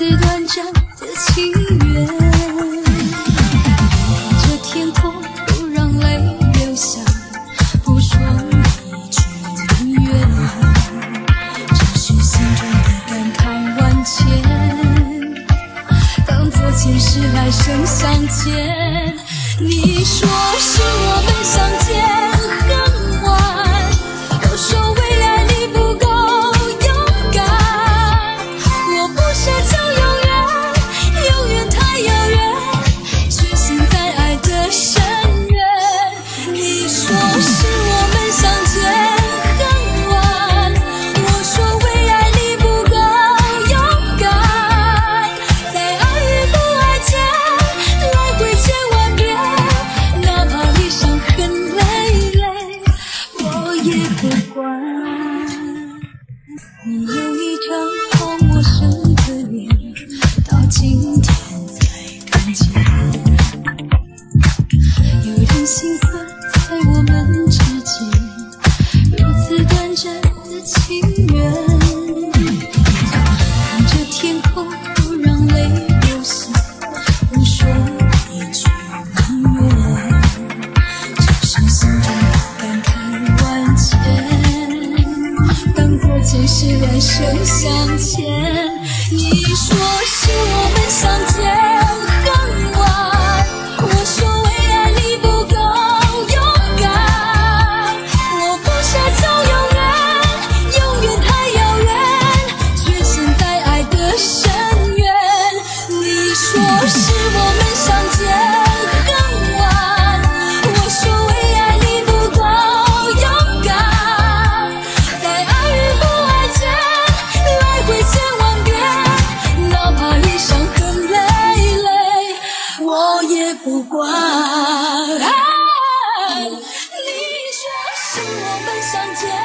因此短暂的情缘。看着天空，不让泪流下，不说一句永远。只是心中的感慨万千，当作前世来生相见。你说你有一张好陌生的脸，到今天才看见，有点心酸在我们之间，如此短暂的情只是两手相牵。你说是我们相见恨晚，我说为爱你不够勇敢。我不奢求永远，永远太遥远，却陷在爱的深渊。你说是我们。不管，你说是我们相见。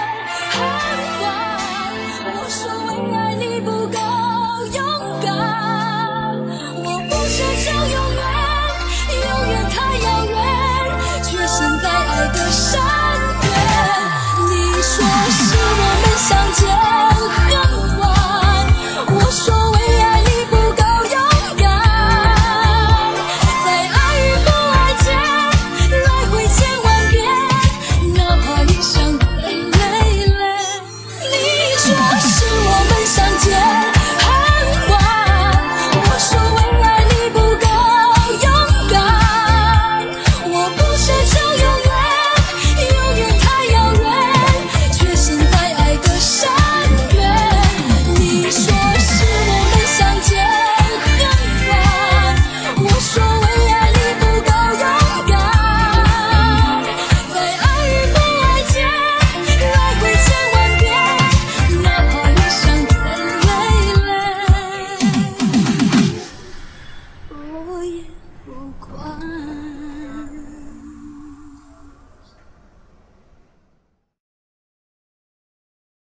我就拥有。